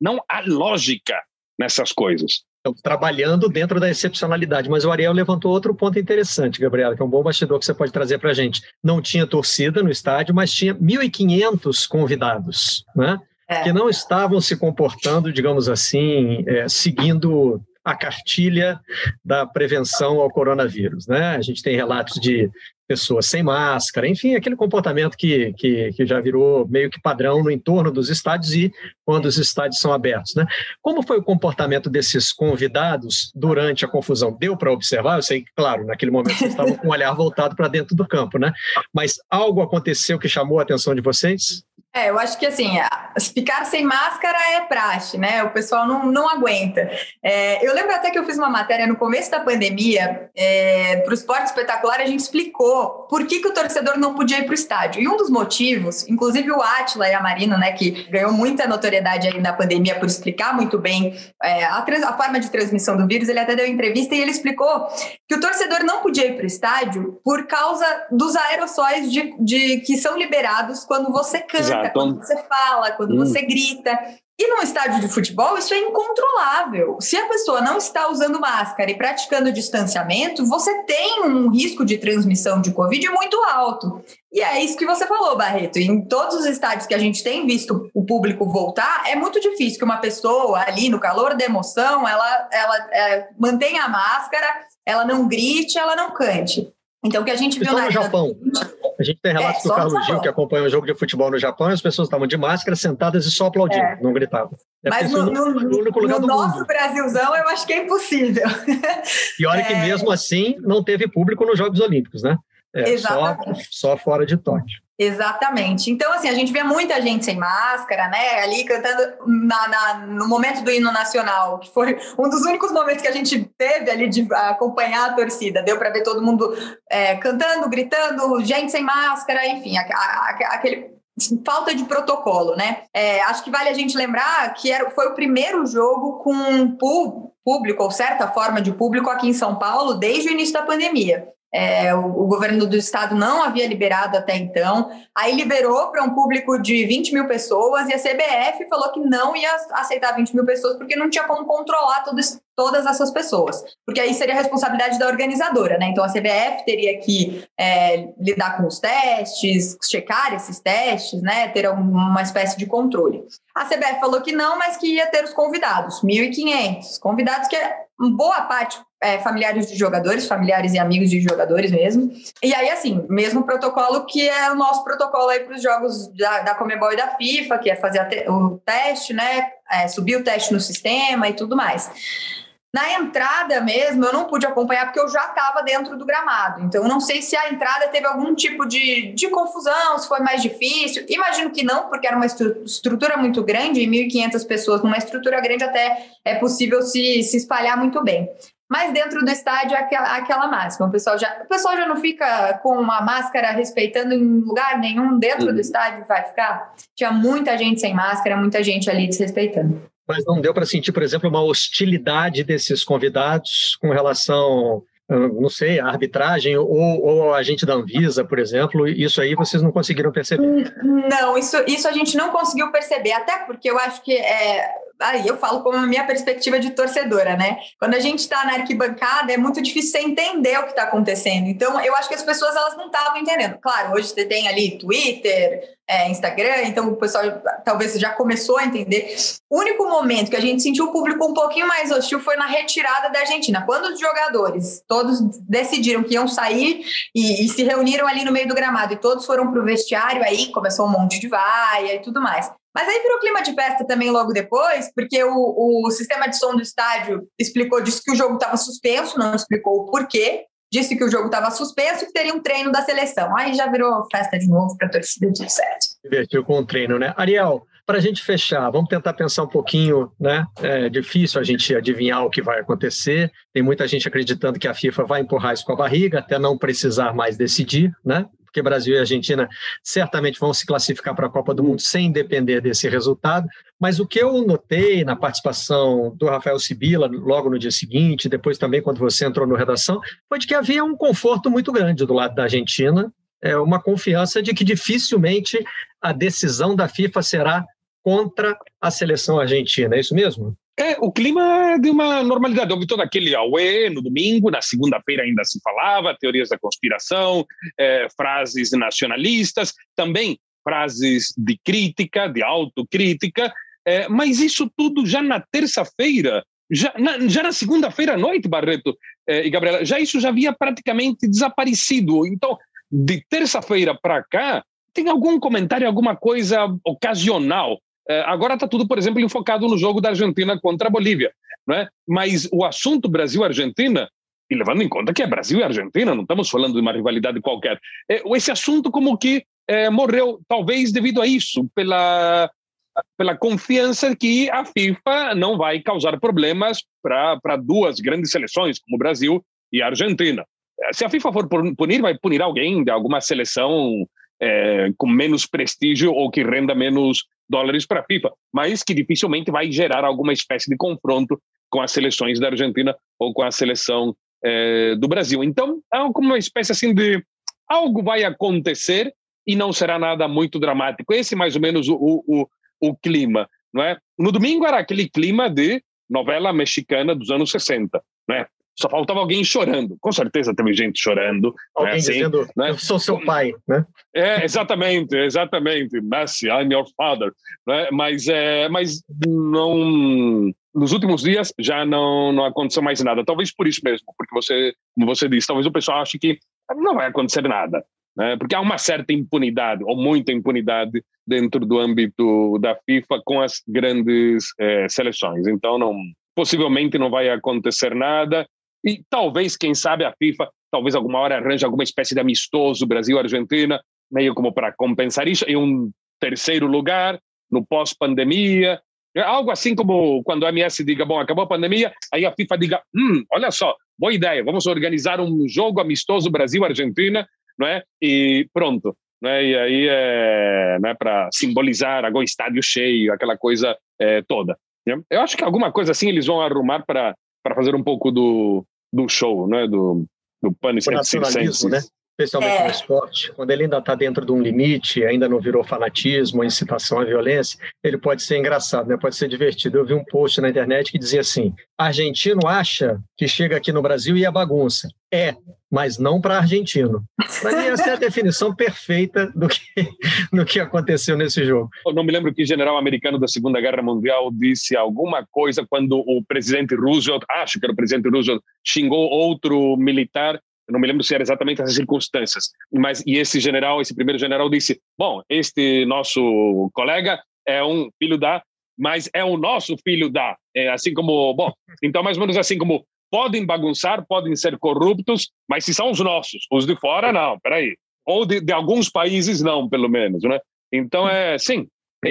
Não há lógica nessas coisas. Estamos trabalhando dentro da excepcionalidade. Mas o Ariel levantou outro ponto interessante, Gabriela, que é um bom bastidor que você pode trazer para a gente. Não tinha torcida no estádio, mas tinha 1.500 convidados, né? É. que não estavam se comportando, digamos assim, é, seguindo a cartilha da prevenção ao coronavírus. Né? A gente tem relatos de pessoas sem máscara, enfim, aquele comportamento que, que, que, já virou meio que padrão no entorno dos estádios e quando os estádios são abertos. Né? Como foi o comportamento desses convidados durante a confusão? Deu para observar? Eu sei que, claro, naquele momento vocês estavam com o olhar voltado para dentro do campo, né? mas algo aconteceu que chamou a atenção de vocês? É, eu acho que assim, ficar sem máscara é praxe, né? O pessoal não, não aguenta. É, eu lembro até que eu fiz uma matéria no começo da pandemia, é, para o esporte espetacular, a gente explicou por que, que o torcedor não podia ir para o estádio. E um dos motivos, inclusive o Atila e a Marina, né, que ganhou muita notoriedade aí na pandemia por explicar muito bem é, a, a forma de transmissão do vírus, ele até deu entrevista e ele explicou que o torcedor não podia ir para o estádio por causa dos aerossóis de, de, que são liberados quando você canta quando você fala, quando hum. você grita. E num estádio de futebol, isso é incontrolável. Se a pessoa não está usando máscara e praticando distanciamento, você tem um risco de transmissão de Covid muito alto. E é isso que você falou, Barreto. Em todos os estádios que a gente tem visto o público voltar, é muito difícil que uma pessoa ali no calor da emoção, ela, ela é, mantenha a máscara, ela não grite, ela não cante. Então, o que a gente viu na no Japão. A gente tem relatos é, do Carlos Gil, que acompanha o jogo de futebol no Japão, e as pessoas estavam de máscara, sentadas e só aplaudindo, é. não gritavam. Mas no, no, no, no nosso mundo. Brasilzão, eu acho que é impossível. Pior é que, é. mesmo assim, não teve público nos Jogos Olímpicos, né? É, só, só fora de Tóquio. Exatamente. Então, assim, a gente vê muita gente sem máscara, né? Ali cantando na, na, no momento do hino nacional, que foi um dos únicos momentos que a gente teve ali de acompanhar a torcida. Deu para ver todo mundo é, cantando, gritando, gente sem máscara, enfim, a, a, a, aquele falta de protocolo, né? É, acho que vale a gente lembrar que era, foi o primeiro jogo com público, ou certa forma de público aqui em São Paulo, desde o início da pandemia. É, o, o, governo do estado não havia liberado até então, aí liberou para um público de 20 mil pessoas e a CBF falou que não ia aceitar 20 mil pessoas porque não tinha como controlar todas essas pessoas, porque aí seria responsabilidade da organizadora, né? Então a CBF teria que é, lidar com os testes, checar esses testes, né? Ter uma espécie de controle. A CBF falou que não, mas que ia ter os convidados, 1.500 convidados que é boa parte é, familiares de jogadores, familiares e amigos de jogadores mesmo. E aí, assim, mesmo protocolo que é o nosso protocolo aí para os jogos da, da Comebol e da FIFA, que é fazer te o teste, né? É, subir o teste no sistema e tudo mais. Na entrada mesmo, eu não pude acompanhar porque eu já estava dentro do gramado. Então, não sei se a entrada teve algum tipo de, de confusão, se foi mais difícil. Imagino que não, porque era uma estrutura muito grande, e 1.500 pessoas numa estrutura grande até é possível se, se espalhar muito bem. Mas dentro do estádio é aquela, aquela máscara. O pessoal, já, o pessoal já não fica com uma máscara respeitando em lugar nenhum dentro uhum. do estádio, vai ficar? Tinha muita gente sem máscara, muita gente ali desrespeitando. Mas não deu para sentir, por exemplo, uma hostilidade desses convidados com relação não sei, a arbitragem ou, ou a agente da Anvisa, por exemplo, isso aí vocês não conseguiram perceber? Não, isso, isso a gente não conseguiu perceber, até porque eu acho que é, aí eu falo como a minha perspectiva de torcedora, né? Quando a gente está na arquibancada, é muito difícil você entender o que está acontecendo. Então, eu acho que as pessoas elas não estavam entendendo. Claro, hoje você tem ali Twitter, é, Instagram, então o pessoal talvez já começou a entender. O único momento que a gente sentiu o público um pouquinho mais hostil foi na retirada da Argentina, quando os jogadores todos decidiram que iam sair e, e se reuniram ali no meio do gramado e todos foram para o vestiário, aí começou um monte de vaia e tudo mais. Mas aí virou clima de festa também logo depois, porque o, o sistema de som do estádio explicou, disse que o jogo estava suspenso, não explicou o porquê, disse que o jogo estava suspenso e que teria um treino da seleção. Aí já virou festa de novo para a torcida, tudo certo. Divertiu com o treino, né? Ariel, para a gente fechar, vamos tentar pensar um pouquinho, né? É difícil a gente adivinhar o que vai acontecer. Tem muita gente acreditando que a FIFA vai empurrar isso com a barriga até não precisar mais decidir, né? Porque Brasil e Argentina certamente vão se classificar para a Copa do Mundo sem depender desse resultado. Mas o que eu notei na participação do Rafael Sibila logo no dia seguinte, depois também quando você entrou no redação, foi de que havia um conforto muito grande do lado da Argentina, é uma confiança de que dificilmente a decisão da FIFA será contra a seleção argentina. É isso mesmo? É, o clima é de uma normalidade. Houve todo aquele auê no domingo, na segunda-feira ainda se falava, teorias da conspiração, é, frases nacionalistas, também frases de crítica, de autocrítica, é, mas isso tudo já na terça-feira já na, já na segunda-feira à noite, Barreto eh, e Gabriela, já isso já havia praticamente desaparecido. Então, de terça-feira para cá, tem algum comentário, alguma coisa ocasional. Eh, agora está tudo, por exemplo, enfocado no jogo da Argentina contra a Bolívia. Não é? Mas o assunto Brasil-Argentina, e levando em conta que é Brasil e Argentina, não estamos falando de uma rivalidade qualquer, é, esse assunto como que é, morreu, talvez devido a isso, pela pela confiança que a FIFA não vai causar problemas para duas grandes seleções, como o Brasil e a Argentina. Se a FIFA for punir, vai punir alguém de alguma seleção é, com menos prestígio ou que renda menos dólares para a FIFA, mas que dificilmente vai gerar alguma espécie de confronto com as seleções da Argentina ou com a seleção é, do Brasil. Então, é uma espécie assim de algo vai acontecer e não será nada muito dramático. Esse é mais ou menos o, o, o clima, não é? No domingo era aquele clima de novela mexicana dos anos 60, né? Só faltava alguém chorando. Com certeza teve gente chorando. Alguém né? assim, dizendo, né? eu sou seu pai, né? É, exatamente, exatamente. Messi, I'm your father. Né? Mas, é, mas não... Nos últimos dias já não, não aconteceu mais nada. Talvez por isso mesmo, porque você, como você disse, talvez o pessoal ache que não vai acontecer nada né? porque há uma certa impunidade, ou muita impunidade, dentro do âmbito da FIFA com as grandes eh, seleções. Então, não, possivelmente não vai acontecer nada. E talvez, quem sabe, a FIFA, talvez alguma hora arranje alguma espécie de amistoso Brasil-Argentina, meio como para compensar isso, em um terceiro lugar, no pós-pandemia. Algo assim como quando a MS diga, bom, acabou a pandemia, aí a FIFA diga, hum, olha só, boa ideia, vamos organizar um jogo amistoso Brasil-Argentina não é? E pronto. Né? E aí é né, para simbolizar agora estádio cheio, aquela coisa é, toda. Eu acho que alguma coisa assim eles vão arrumar para fazer um pouco do, do show, né? do, do pano nacionalismo, né? Especialmente é. no esporte, quando ele ainda está dentro de um limite, ainda não virou fanatismo, incitação à violência, ele pode ser engraçado, né? pode ser divertido. Eu vi um post na internet que dizia assim: argentino acha que chega aqui no Brasil e é bagunça. É, mas não para argentino. Para mim, essa é a definição perfeita do que, do que aconteceu nesse jogo. Eu não me lembro que general americano da Segunda Guerra Mundial disse alguma coisa quando o presidente Roosevelt, acho que era o presidente Roosevelt, xingou outro militar eu não me lembro se era exatamente essas circunstâncias, mas e esse general, esse primeiro general disse: "Bom, este nosso colega é um filho da, mas é o nosso filho da". É assim como, bom, então mais ou menos assim como podem bagunçar, podem ser corruptos, mas se são os nossos, os de fora não, peraí. Ou de, de alguns países não, pelo menos, né? Então é, sim,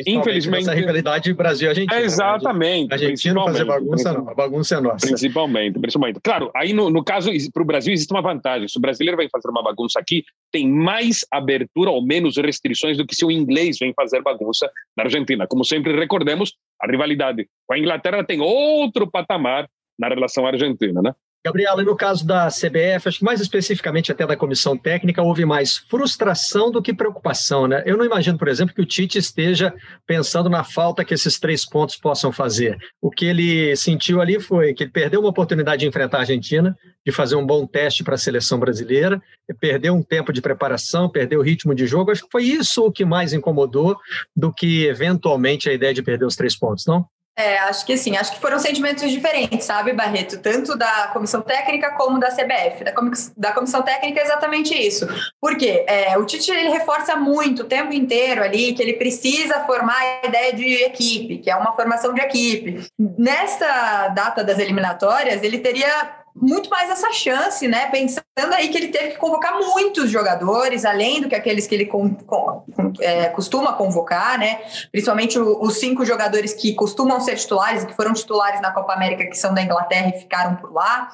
Infelizmente. Essa rivalidade Brasil-Argentina. É exatamente. Argentina fazer bagunça, não. A bagunça é nossa. Principalmente, principalmente. Claro, aí no, no caso, para o Brasil existe uma vantagem. Se o brasileiro vem fazer uma bagunça aqui, tem mais abertura ou menos restrições do que se o inglês vem fazer bagunça na Argentina. Como sempre recordemos, a rivalidade com a Inglaterra tem outro patamar na relação argentina, né? Gabriela, no caso da CBF, acho que mais especificamente até da comissão técnica, houve mais frustração do que preocupação, né? Eu não imagino, por exemplo, que o Tite esteja pensando na falta que esses três pontos possam fazer. O que ele sentiu ali foi que ele perdeu uma oportunidade de enfrentar a Argentina, de fazer um bom teste para a seleção brasileira, perdeu um tempo de preparação, perdeu o ritmo de jogo. Acho que foi isso o que mais incomodou do que eventualmente a ideia de perder os três pontos, não? É, acho que sim, acho que foram sentimentos diferentes, sabe, Barreto? Tanto da comissão técnica como da CBF. Da, da comissão técnica é exatamente isso. Por quê? É, o Tite ele reforça muito o tempo inteiro ali que ele precisa formar a ideia de equipe, que é uma formação de equipe. Nesta data das eliminatórias, ele teria muito mais essa chance, né? Pensando aí que ele teve que convocar muitos jogadores, além do que aqueles que ele com, com, é, costuma convocar, né? Principalmente o, os cinco jogadores que costumam ser titulares, que foram titulares na Copa América, que são da Inglaterra e ficaram por lá.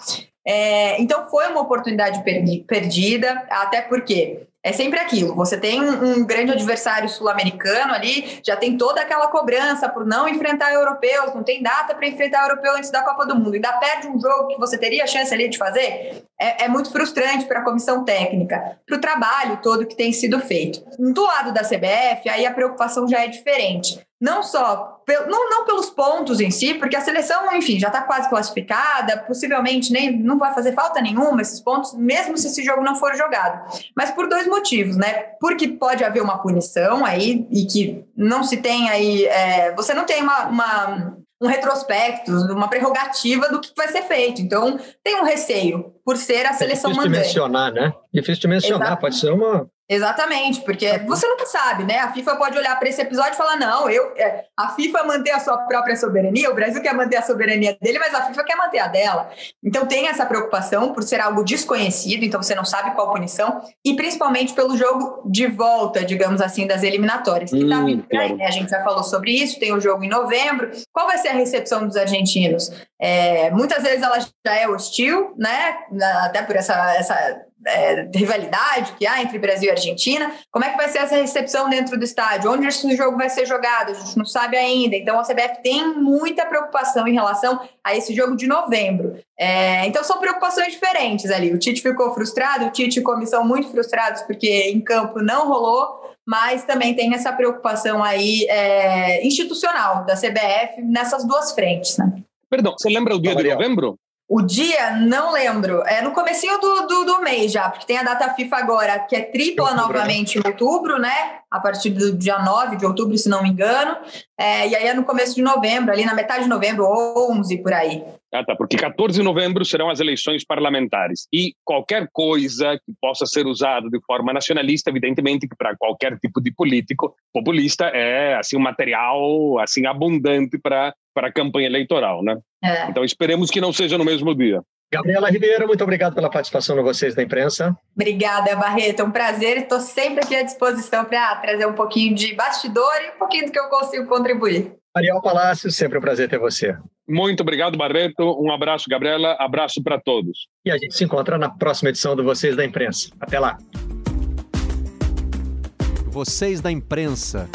É, então foi uma oportunidade perdida, até porque é sempre aquilo. Você tem um, grande adversário sul-americano ali, já tem toda aquela cobrança por não enfrentar europeus, não tem data para enfrentar europeu antes da Copa do Mundo, ainda perde um jogo que você teria chance ali de fazer. É, é muito frustrante para a comissão técnica, para o trabalho todo que tem sido feito. Do lado da CBF, aí a preocupação já é diferente não só não, não pelos pontos em si, porque a seleção, enfim, já está quase classificada, possivelmente nem não vai fazer falta nenhuma esses pontos, mesmo se esse jogo não for jogado. Mas por dois motivos, né? Porque pode haver uma punição aí e que não se tem aí, é, você não tem uma, uma um retrospecto, uma prerrogativa do que vai ser feito. Então, tem um receio por ser a seleção é difícil mandante. Difícil de mencionar, né? Difícil de mencionar, pode ser uma Exatamente, porque você nunca sabe, né? A FIFA pode olhar para esse episódio e falar: não, eu, é, a FIFA manter a sua própria soberania, o Brasil quer manter a soberania dele, mas a FIFA quer manter a dela. Então tem essa preocupação por ser algo desconhecido, então você não sabe qual punição, e principalmente pelo jogo de volta, digamos assim, das eliminatórias. Que tá hum, tá vindo claro. né? A gente já falou sobre isso, tem o jogo em novembro. Qual vai ser a recepção dos argentinos? É, muitas vezes ela já é hostil, né? Até por essa, essa é, rivalidade que há entre Brasil e Argentina. Como é que vai ser essa recepção dentro do estádio? Onde esse jogo vai ser jogado? A gente não sabe ainda. Então, a CBF tem muita preocupação em relação a esse jogo de novembro. É, então, são preocupações diferentes ali. O Tite ficou frustrado, o Tite e a comissão muito frustrados porque em campo não rolou, mas também tem essa preocupação aí é, institucional da CBF nessas duas frentes. Né? Perdão, você lembra o dia de novembro? O dia, não lembro. É no comecinho do, do, do, mês já, porque tem a data FIFA agora, que é tripla outubro, né? novamente em outubro, né? A partir do dia 9 de outubro, se não me engano. É, e aí é no começo de novembro, ali na metade de novembro, 11 por aí. Ah, tá, porque 14 de novembro serão as eleições parlamentares. E qualquer coisa que possa ser usada de forma nacionalista, evidentemente que para qualquer tipo de político populista é assim um material assim abundante para para a campanha eleitoral, né? É. Então esperemos que não seja no mesmo dia. Gabriela Ribeiro, muito obrigado pela participação de vocês da imprensa. Obrigada, Barreto. É um prazer. Estou sempre aqui à disposição para trazer um pouquinho de bastidor e um pouquinho do que eu consigo contribuir. Ariel Palácio, sempre um prazer ter você. Muito obrigado, Barreto. Um abraço, Gabriela. Abraço para todos. E a gente se encontra na próxima edição do Vocês da Imprensa. Até lá. Vocês da Imprensa.